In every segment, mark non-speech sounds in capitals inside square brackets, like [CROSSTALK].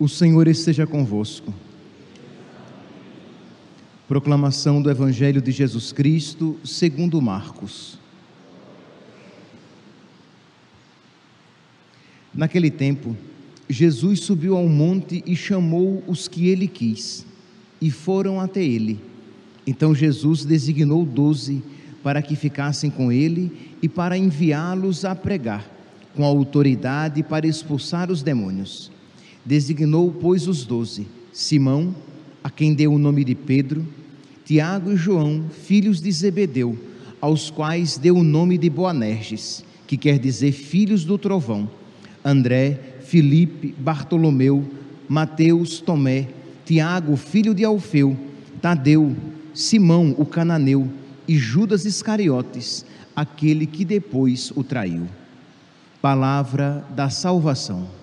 O Senhor esteja convosco. Proclamação do Evangelho de Jesus Cristo, segundo Marcos. Naquele tempo, Jesus subiu ao monte e chamou os que ele quis, e foram até ele. Então Jesus designou doze para que ficassem com ele e para enviá-los a pregar, com autoridade para expulsar os demônios designou, pois, os doze: Simão, a quem deu o nome de Pedro, Tiago e João, filhos de Zebedeu, aos quais deu o nome de Boanerges, que quer dizer filhos do trovão, André, Filipe, Bartolomeu, Mateus, Tomé, Tiago, filho de Alfeu, Tadeu, Simão, o cananeu, e Judas Iscariotes, aquele que depois o traiu. Palavra da salvação.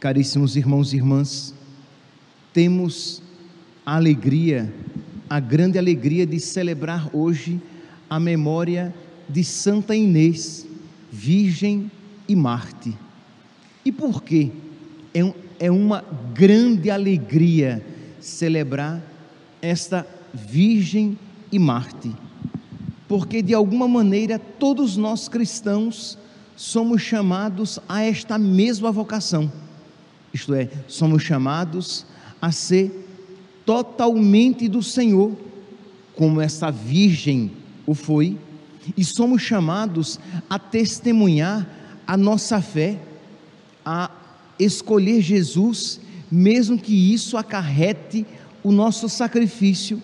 Caríssimos irmãos e irmãs, temos a alegria, a grande alegria de celebrar hoje a memória de Santa Inês, Virgem e Marte. E por quê? É, um, é uma grande alegria celebrar esta Virgem e Marte, porque de alguma maneira todos nós cristãos somos chamados a esta mesma vocação isto é, somos chamados a ser totalmente do Senhor, como essa virgem o foi, e somos chamados a testemunhar a nossa fé, a escolher Jesus, mesmo que isso acarrete o nosso sacrifício,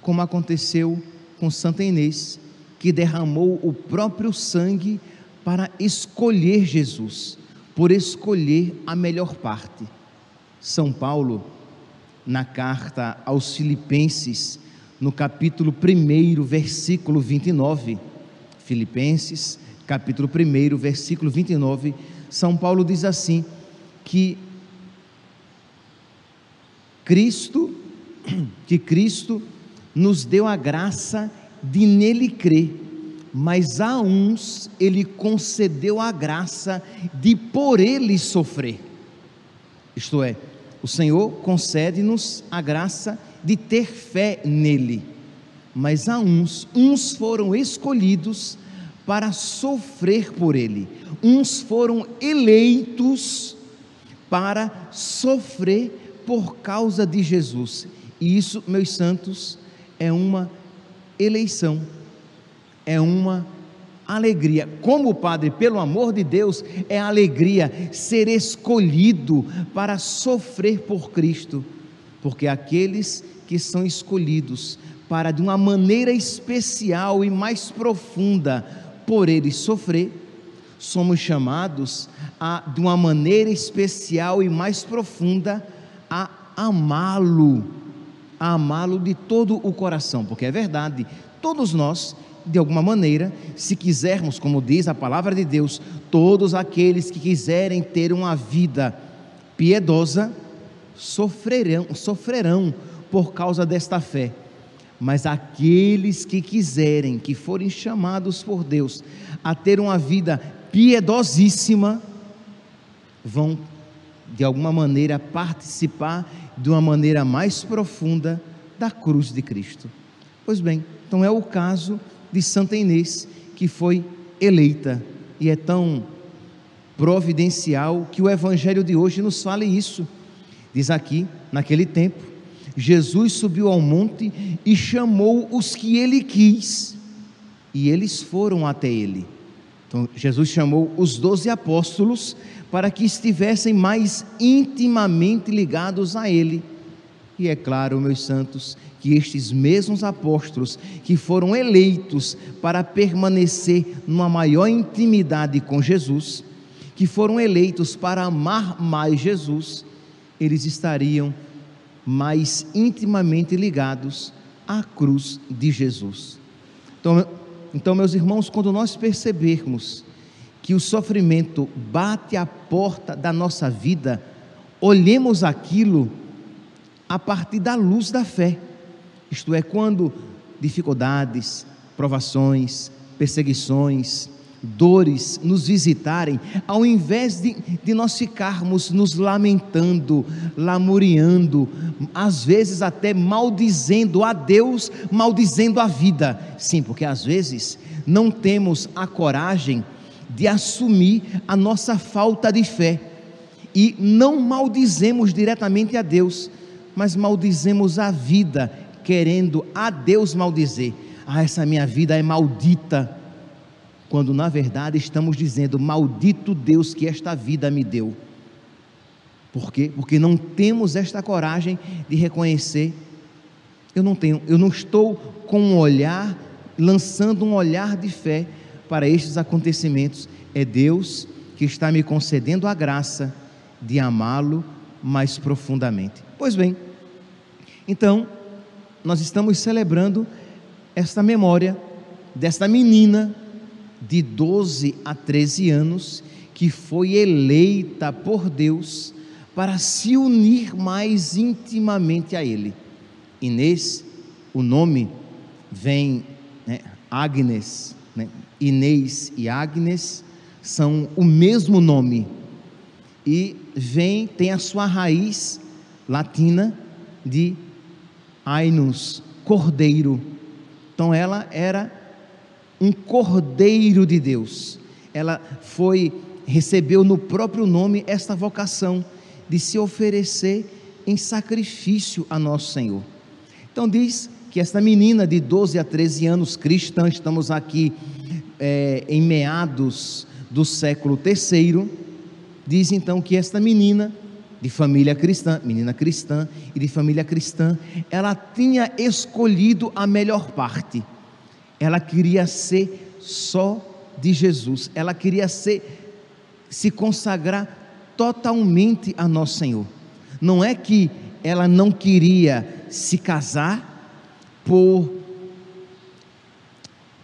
como aconteceu com Santa Inês, que derramou o próprio sangue para escolher Jesus por escolher a melhor parte. São Paulo, na carta aos Filipenses, no capítulo 1, versículo 29, Filipenses, capítulo 1, versículo 29, São Paulo diz assim: que Cristo, [CLEARS THROAT] que Cristo nos deu a graça de nele crer mas a uns ele concedeu a graça de por ele sofrer. Isto é, o Senhor concede-nos a graça de ter fé nele, mas a uns, uns foram escolhidos para sofrer por ele, uns foram eleitos para sofrer por causa de Jesus. E isso, meus santos, é uma eleição é uma alegria. Como padre, pelo amor de Deus, é alegria ser escolhido para sofrer por Cristo, porque aqueles que são escolhidos para de uma maneira especial e mais profunda por ele sofrer, somos chamados a de uma maneira especial e mais profunda a amá-lo, a amá-lo de todo o coração, porque é verdade, todos nós de alguma maneira, se quisermos, como diz a palavra de Deus, todos aqueles que quiserem ter uma vida piedosa sofrerão, sofrerão por causa desta fé. Mas aqueles que quiserem, que forem chamados por Deus a ter uma vida piedosíssima, vão de alguma maneira participar de uma maneira mais profunda da cruz de Cristo. Pois bem, então é o caso de Santa Inês, que foi eleita. E é tão providencial que o Evangelho de hoje nos fala isso. Diz aqui, naquele tempo, Jesus subiu ao monte e chamou os que ele quis, e eles foram até ele. Então, Jesus chamou os doze apóstolos para que estivessem mais intimamente ligados a ele. E é claro, meus santos, que estes mesmos apóstolos que foram eleitos para permanecer numa maior intimidade com Jesus, que foram eleitos para amar mais Jesus, eles estariam mais intimamente ligados à cruz de Jesus. Então, então meus irmãos, quando nós percebermos que o sofrimento bate à porta da nossa vida, olhemos aquilo a partir da luz da fé isto é, quando dificuldades, provações, perseguições, dores nos visitarem, ao invés de, de nós ficarmos nos lamentando, lamuriando, às vezes até maldizendo a Deus, maldizendo a vida. Sim, porque às vezes não temos a coragem de assumir a nossa falta de fé e não maldizemos diretamente a Deus, mas maldizemos a vida, querendo a Deus maldizer. Ah, essa minha vida é maldita quando na verdade estamos dizendo: Maldito Deus que esta vida me deu. Por quê? Porque não temos esta coragem de reconhecer. Eu não tenho, eu não estou com um olhar, lançando um olhar de fé para estes acontecimentos. É Deus que está me concedendo a graça de amá-lo mais profundamente. Pois bem, então, nós estamos celebrando esta memória desta menina de 12 a 13 anos, que foi eleita por Deus para se unir mais intimamente a Ele. Inês, o nome vem, né, Agnes, né, Inês e Agnes são o mesmo nome e vem, tem a sua raiz latina de Ainus, cordeiro. Então ela era um cordeiro de Deus. Ela foi recebeu no próprio nome esta vocação de se oferecer em sacrifício a nosso Senhor. Então diz que esta menina de 12 a 13 anos, cristã, estamos aqui é, em meados do século terceiro, diz então que esta menina de família cristã, menina cristã e de família cristã, ela tinha escolhido a melhor parte ela queria ser só de Jesus, ela queria ser, se consagrar totalmente a nosso Senhor. Não é que ela não queria se casar por,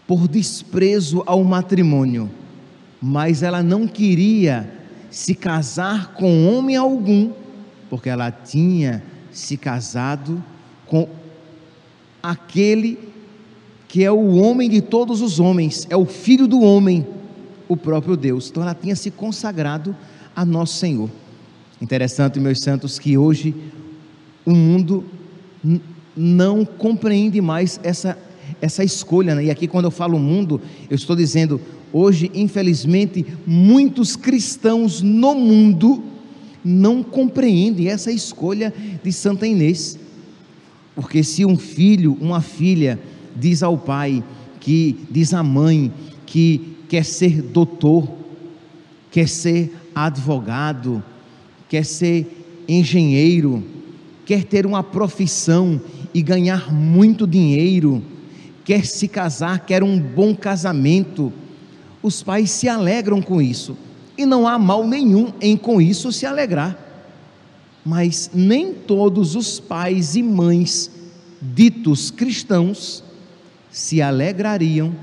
por desprezo ao matrimônio, mas ela não queria se casar com homem algum, porque ela tinha se casado com aquele que é o homem de todos os homens, é o filho do homem, o próprio Deus. Então ela tinha se consagrado a nosso Senhor. Interessante, meus santos, que hoje o mundo não compreende mais essa, essa escolha. Né? E aqui, quando eu falo mundo, eu estou dizendo, hoje, infelizmente, muitos cristãos no mundo não compreendem essa escolha de Santa Inês. Porque se um filho, uma filha, diz ao pai, que diz à mãe que quer ser doutor, quer ser advogado, quer ser engenheiro, quer ter uma profissão e ganhar muito dinheiro, quer se casar, quer um bom casamento. Os pais se alegram com isso, e não há mal nenhum em com isso se alegrar. Mas nem todos os pais e mães ditos cristãos se alegrariam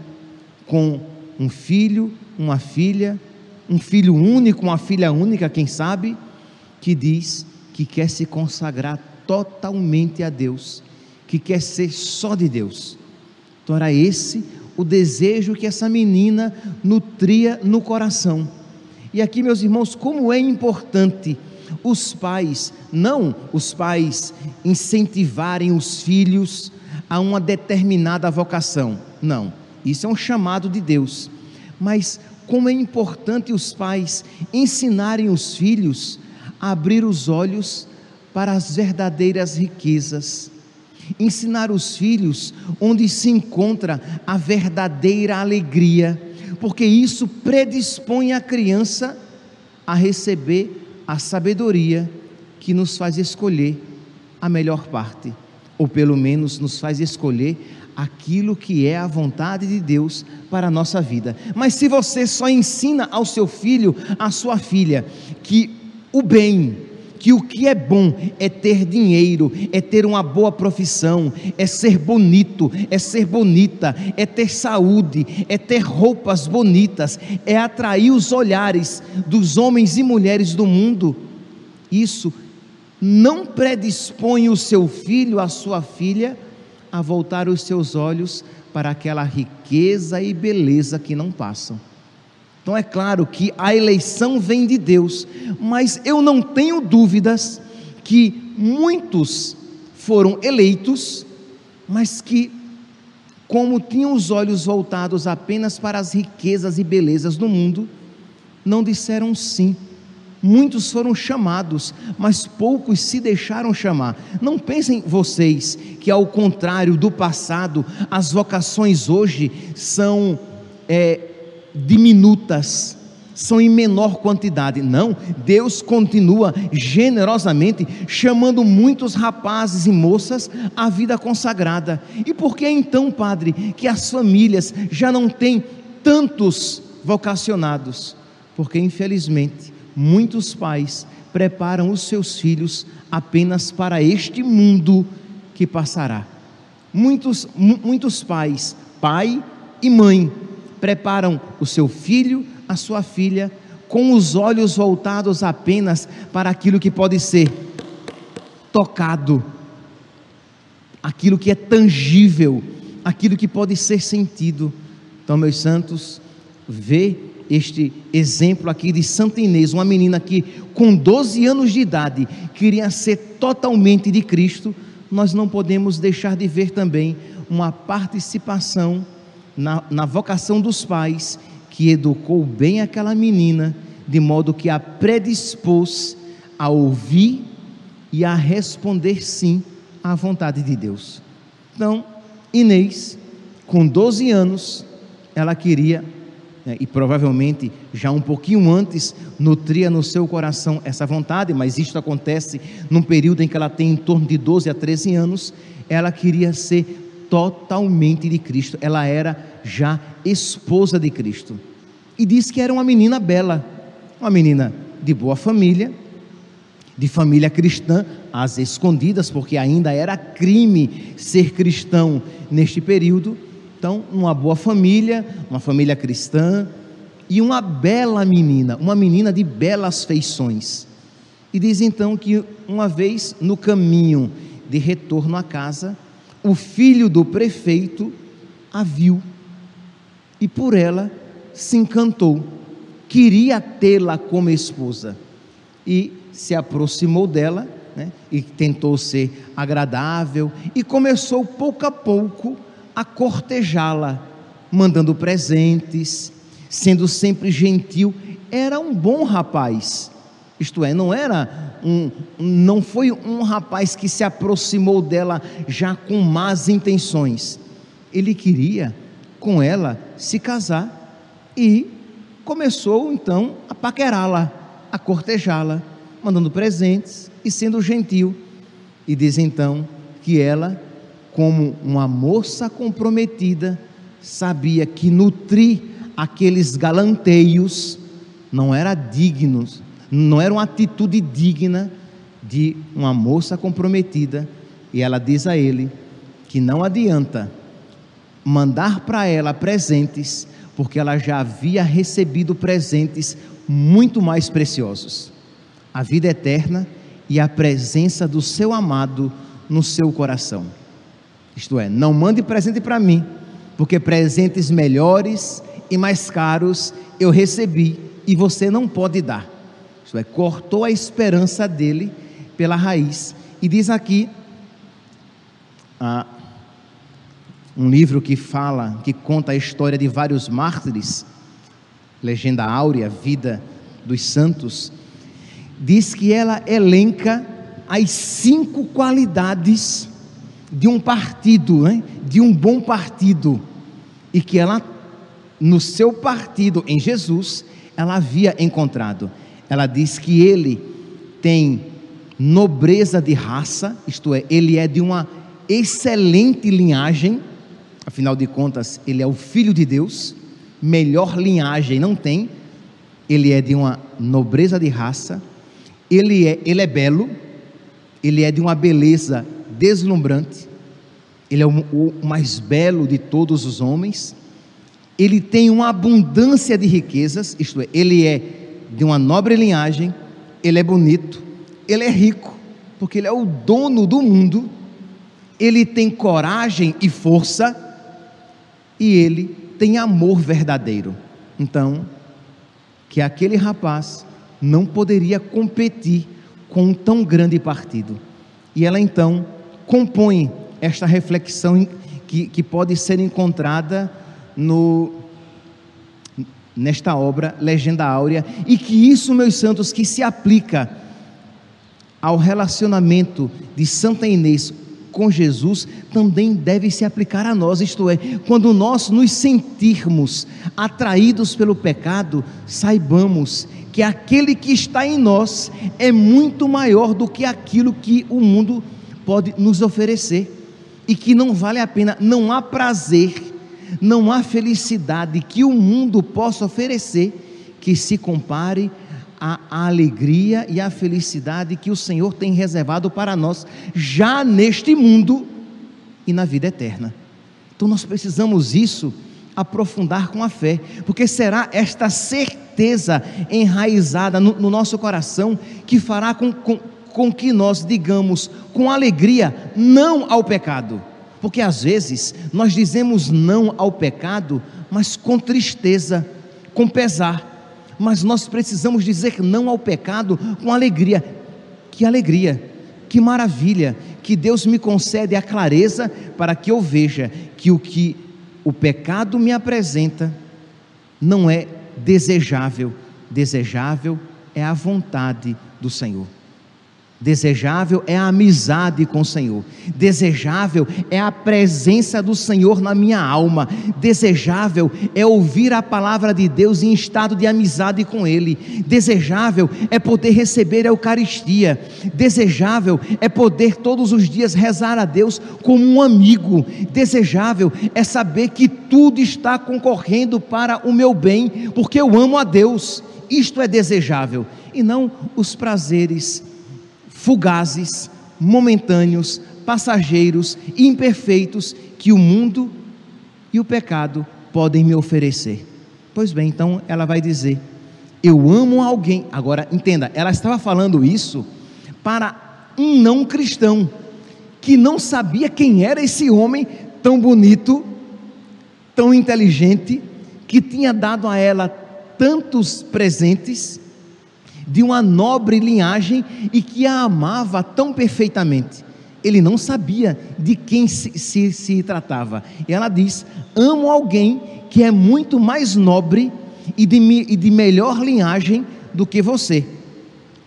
com um filho, uma filha, um filho único, uma filha única, quem sabe, que diz que quer se consagrar totalmente a Deus, que quer ser só de Deus. Então era esse o desejo que essa menina nutria no coração. E aqui, meus irmãos, como é importante os pais, não os pais incentivarem os filhos a uma determinada vocação. Não, isso é um chamado de Deus. Mas como é importante os pais ensinarem os filhos a abrir os olhos para as verdadeiras riquezas. Ensinar os filhos onde se encontra a verdadeira alegria, porque isso predispõe a criança a receber a sabedoria que nos faz escolher a melhor parte ou pelo menos nos faz escolher aquilo que é a vontade de Deus para a nossa vida. Mas se você só ensina ao seu filho, à sua filha, que o bem, que o que é bom é ter dinheiro, é ter uma boa profissão, é ser bonito, é ser bonita, é ter saúde, é ter roupas bonitas, é atrair os olhares dos homens e mulheres do mundo. Isso não predispõe o seu filho, a sua filha, a voltar os seus olhos para aquela riqueza e beleza que não passam. Então é claro que a eleição vem de Deus, mas eu não tenho dúvidas que muitos foram eleitos, mas que, como tinham os olhos voltados apenas para as riquezas e belezas do mundo, não disseram sim. Muitos foram chamados, mas poucos se deixaram chamar. Não pensem vocês que, ao contrário do passado, as vocações hoje são é, diminutas, são em menor quantidade. Não, Deus continua generosamente chamando muitos rapazes e moças à vida consagrada. E por que então, Padre, que as famílias já não têm tantos vocacionados? Porque, infelizmente, muitos pais preparam os seus filhos apenas para este mundo que passará. Muitos, muitos pais, pai e mãe, preparam o seu filho, a sua filha, com os olhos voltados apenas para aquilo que pode ser tocado, aquilo que é tangível, aquilo que pode ser sentido. Então, meus santos, vê este exemplo aqui de Santa Inês, uma menina que com 12 anos de idade queria ser totalmente de Cristo, nós não podemos deixar de ver também uma participação na, na vocação dos pais que educou bem aquela menina, de modo que a predispôs a ouvir e a responder sim à vontade de Deus. Então, Inês, com 12 anos, ela queria né, e provavelmente já um pouquinho antes nutria no seu coração essa vontade, mas isto acontece num período em que ela tem em torno de 12 a 13 anos, ela queria ser totalmente de Cristo, ela era já esposa de Cristo. E disse que era uma menina bela, uma menina de boa família, de família cristã, às escondidas, porque ainda era crime ser cristão neste período então, uma boa família, uma família cristã e uma bela menina, uma menina de belas feições. E diz então que uma vez no caminho de retorno à casa, o filho do prefeito a viu e por ela se encantou, queria tê-la como esposa e se aproximou dela né, e tentou ser agradável e começou pouco a pouco a cortejá-la, mandando presentes, sendo sempre gentil. Era um bom rapaz. Isto é, não era um, não foi um rapaz que se aproximou dela já com más intenções. Ele queria com ela se casar e começou então a paquerá-la, a cortejá-la, mandando presentes e sendo gentil. E diz então que ela como uma moça comprometida, sabia que nutrir aqueles galanteios não era digno, não era uma atitude digna de uma moça comprometida, e ela diz a ele que não adianta mandar para ela presentes, porque ela já havia recebido presentes muito mais preciosos: a vida eterna e a presença do seu amado no seu coração. Isto é, não mande presente para mim, porque presentes melhores e mais caros eu recebi e você não pode dar. É, cortou a esperança dele pela raiz. E diz aqui ah, um livro que fala, que conta a história de vários mártires, Legenda Áurea, Vida dos Santos, diz que ela elenca as cinco qualidades de um partido, de um bom partido, e que ela, no seu partido, em Jesus, ela havia encontrado. Ela diz que ele tem nobreza de raça, isto é, ele é de uma excelente linhagem, afinal de contas, ele é o filho de Deus, melhor linhagem não tem, ele é de uma nobreza de raça, ele é, ele é belo, ele é de uma beleza deslumbrante, ele é o mais belo de todos os homens, ele tem uma abundância de riquezas, isto é, ele é de uma nobre linhagem, ele é bonito, ele é rico, porque ele é o dono do mundo, ele tem coragem e força, e ele tem amor verdadeiro. Então, que aquele rapaz não poderia competir com um tão grande partido. E ela então compõe esta reflexão que, que pode ser encontrada no, nesta obra, Legenda Áurea, e que isso, meus santos, que se aplica ao relacionamento de Santa Inês com Jesus, também deve se aplicar a nós, isto é, quando nós nos sentirmos atraídos pelo pecado, saibamos que aquele que está em nós é muito maior do que aquilo que o mundo pode nos oferecer, e que não vale a pena, não há prazer não há felicidade que o mundo possa oferecer que se compare à alegria e à felicidade que o Senhor tem reservado para nós, já neste mundo e na vida eterna. Então nós precisamos isso aprofundar com a fé, porque será esta certeza enraizada no, no nosso coração que fará com, com, com que nós digamos com alegria não ao pecado porque às vezes nós dizemos não ao pecado, mas com tristeza, com pesar. Mas nós precisamos dizer não ao pecado com alegria. Que alegria, que maravilha, que Deus me concede a clareza para que eu veja que o que o pecado me apresenta não é desejável, desejável é a vontade do Senhor. Desejável é a amizade com o Senhor. Desejável é a presença do Senhor na minha alma. Desejável é ouvir a palavra de Deus em estado de amizade com Ele. Desejável é poder receber a Eucaristia. Desejável é poder todos os dias rezar a Deus como um amigo. Desejável é saber que tudo está concorrendo para o meu bem, porque eu amo a Deus. Isto é desejável e não os prazeres fugazes, momentâneos, passageiros, imperfeitos que o mundo e o pecado podem me oferecer. Pois bem, então ela vai dizer: Eu amo alguém. Agora, entenda, ela estava falando isso para um não cristão que não sabia quem era esse homem tão bonito, tão inteligente, que tinha dado a ela tantos presentes de uma nobre linhagem e que a amava tão perfeitamente. Ele não sabia de quem se, se, se tratava. E ela diz: Amo alguém que é muito mais nobre e de, e de melhor linhagem do que você.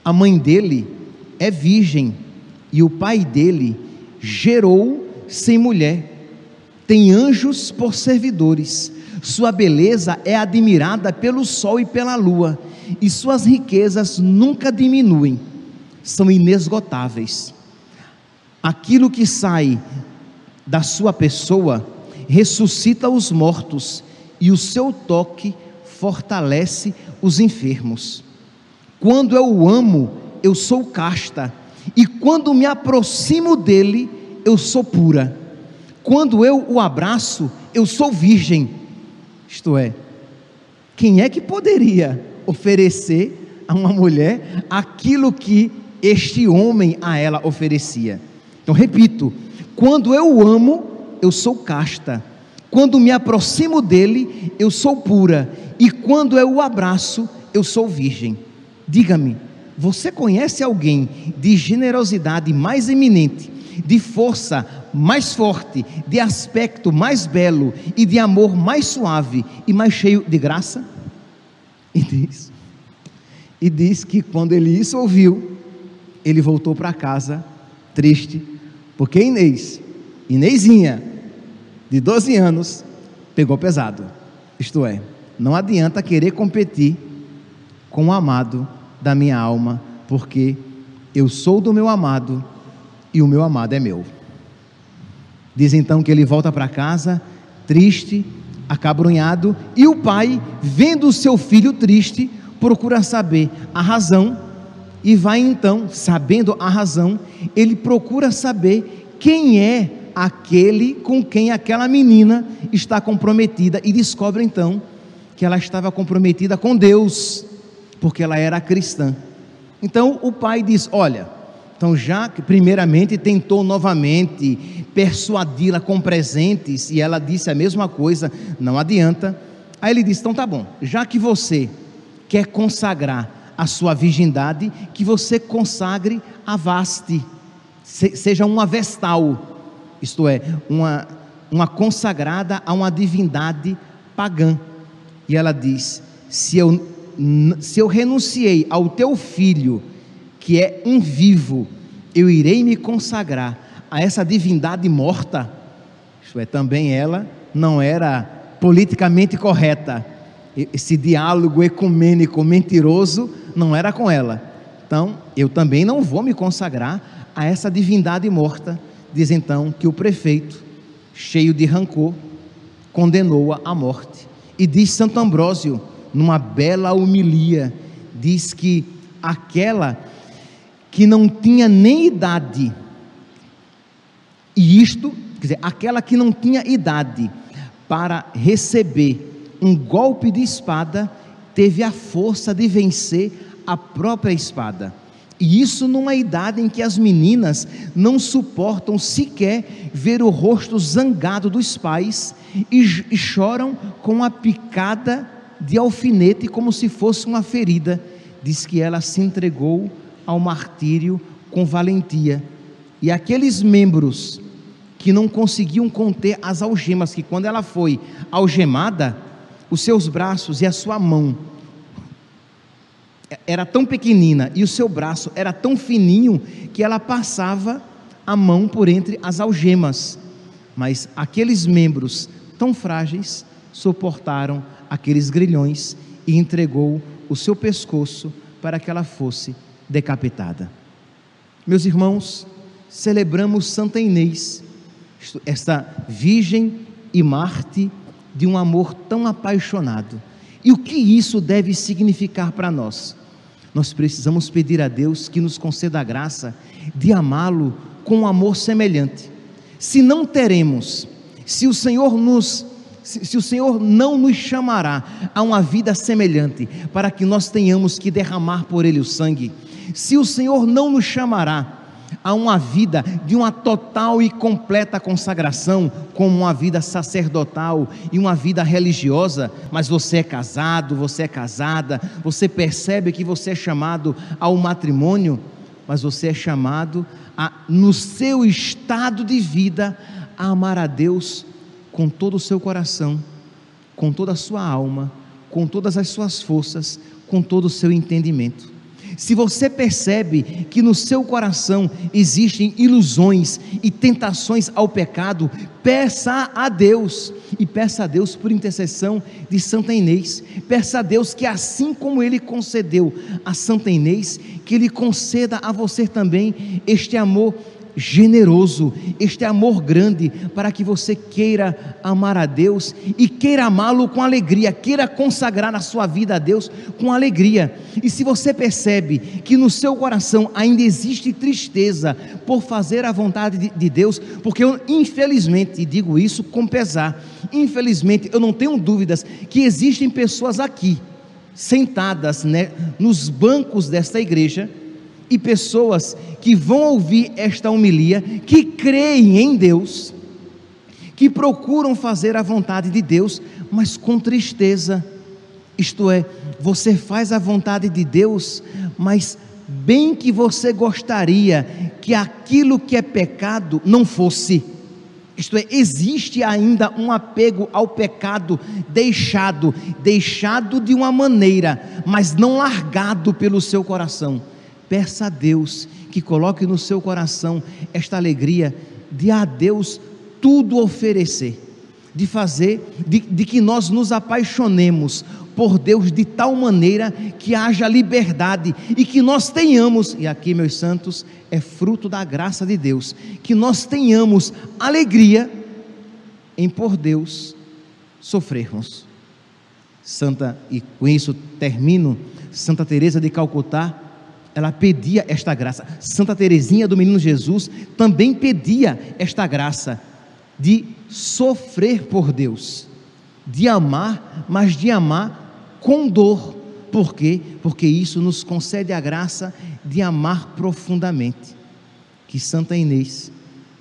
A mãe dele é virgem e o pai dele gerou sem mulher. Tem anjos por servidores. Sua beleza é admirada pelo sol e pela lua e suas riquezas nunca diminuem, são inesgotáveis. Aquilo que sai da sua pessoa ressuscita os mortos, e o seu toque fortalece os enfermos. Quando eu o amo, eu sou casta, e quando me aproximo dele, eu sou pura. Quando eu o abraço, eu sou virgem. Isto é, quem é que poderia oferecer a uma mulher aquilo que este homem a ela oferecia. Então, repito: quando eu amo, eu sou casta. Quando me aproximo dele, eu sou pura. E quando eu o abraço, eu sou virgem. Diga-me, você conhece alguém de generosidade mais eminente, de força mais forte, de aspecto mais belo e de amor mais suave e mais cheio de graça? E diz, e diz que quando ele isso ouviu, ele voltou para casa triste, porque Inês, Inezinha, de 12 anos, pegou pesado. Isto é, não adianta querer competir com o amado da minha alma, porque eu sou do meu amado e o meu amado é meu. Diz então que ele volta para casa triste, acabrunhado, e o pai, vendo o seu filho triste, procura saber a razão, e vai então, sabendo a razão, ele procura saber quem é aquele com quem aquela menina está comprometida, e descobre então que ela estava comprometida com Deus, porque ela era cristã. Então o pai diz: Olha, então já que primeiramente tentou novamente persuadi-la com presentes e ela disse a mesma coisa, não adianta. Aí ele disse: então tá bom, já que você quer consagrar a sua virgindade, que você consagre a vaste, seja uma vestal, isto é, uma, uma consagrada a uma divindade pagã. E ela diz: se eu, se eu renunciei ao teu filho, que é um vivo, eu irei me consagrar a essa divindade morta. Isto é, também ela não era politicamente correta. Esse diálogo ecumênico mentiroso não era com ela. Então, eu também não vou me consagrar a essa divindade morta. Diz então que o prefeito, cheio de rancor, condenou-a à morte. E diz Santo Ambrósio, numa bela homilia, diz que aquela que não tinha nem idade, e isto, quer dizer, aquela que não tinha idade para receber um golpe de espada, teve a força de vencer a própria espada. E isso numa idade em que as meninas não suportam sequer ver o rosto zangado dos pais e, e choram com a picada de alfinete como se fosse uma ferida. Diz que ela se entregou ao martírio com valentia. E aqueles membros que não conseguiam conter as algemas, que quando ela foi algemada, os seus braços e a sua mão era tão pequenina e o seu braço era tão fininho que ela passava a mão por entre as algemas. Mas aqueles membros tão frágeis suportaram aqueles grilhões e entregou o seu pescoço para que ela fosse decapitada. Meus irmãos, celebramos Santa Inês, esta virgem e Marte de um amor tão apaixonado. E o que isso deve significar para nós? Nós precisamos pedir a Deus que nos conceda a graça de amá-lo com um amor semelhante. Se não teremos, se o Senhor nos se, se, o Senhor não nos chamará a uma vida semelhante, para que nós tenhamos que derramar por Ele o sangue, se o Senhor não nos chamará a uma vida de uma total e completa consagração, como uma vida sacerdotal e uma vida religiosa, mas você é casado, você é casada, você percebe que você é chamado ao matrimônio, mas você é chamado a, no seu estado de vida, a amar a Deus com todo o seu coração, com toda a sua alma, com todas as suas forças, com todo o seu entendimento. Se você percebe que no seu coração existem ilusões e tentações ao pecado, peça a Deus e peça a Deus por intercessão de Santa Inês. Peça a Deus que assim como ele concedeu a Santa Inês, que ele conceda a você também este amor generoso, este amor grande, para que você queira amar a Deus e queira amá-lo com alegria, queira consagrar a sua vida a Deus com alegria. E se você percebe que no seu coração ainda existe tristeza por fazer a vontade de, de Deus, porque eu, infelizmente, e digo isso com pesar, infelizmente, eu não tenho dúvidas que existem pessoas aqui, sentadas né, nos bancos desta igreja, e pessoas que vão ouvir esta homilia, que creem em Deus, que procuram fazer a vontade de Deus, mas com tristeza. Isto é, você faz a vontade de Deus, mas bem que você gostaria que aquilo que é pecado não fosse. Isto é, existe ainda um apego ao pecado deixado, deixado de uma maneira, mas não largado pelo seu coração. Peça a Deus que coloque no seu coração esta alegria de a Deus tudo oferecer, de fazer, de, de que nós nos apaixonemos por Deus de tal maneira que haja liberdade e que nós tenhamos, e aqui, meus santos, é fruto da graça de Deus, que nós tenhamos alegria em por Deus sofrermos. Santa, e com isso termino, Santa Teresa de Calcutá ela pedia esta graça. Santa Teresinha do Menino Jesus também pedia esta graça de sofrer por Deus, de amar, mas de amar com dor. Por quê? Porque isso nos concede a graça de amar profundamente. Que Santa Inês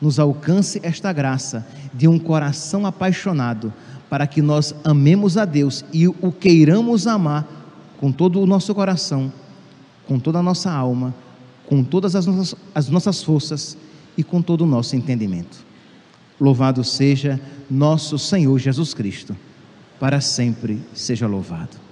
nos alcance esta graça de um coração apaixonado, para que nós amemos a Deus e o queiramos amar com todo o nosso coração, com toda a nossa alma, com todas as nossas, as nossas forças e com todo o nosso entendimento. Louvado seja nosso Senhor Jesus Cristo, para sempre seja louvado.